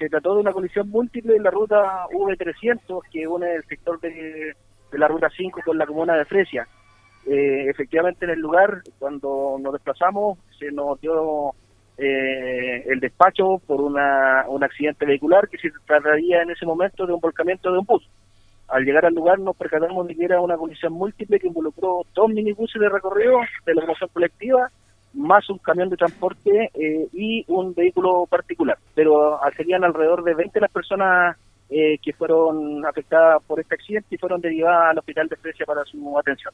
se trató de una colisión múltiple en la ruta V300 que une el sector de, la ruta 5 con la comuna de Fresia. Eh, efectivamente en el lugar, cuando nos desplazamos, se nos dio eh, el despacho por una, un accidente vehicular que se trataría en ese momento de un volcamiento de un bus. Al llegar al lugar nos percatamos de que era una colisión múltiple que involucró dos minibuses de recorrido de la locomoción colectiva más un camión de transporte eh, y un vehículo particular. Pero serían alrededor de 20 las personas eh, que fueron afectadas por este accidente y fueron derivadas al hospital de Fresia para su atención.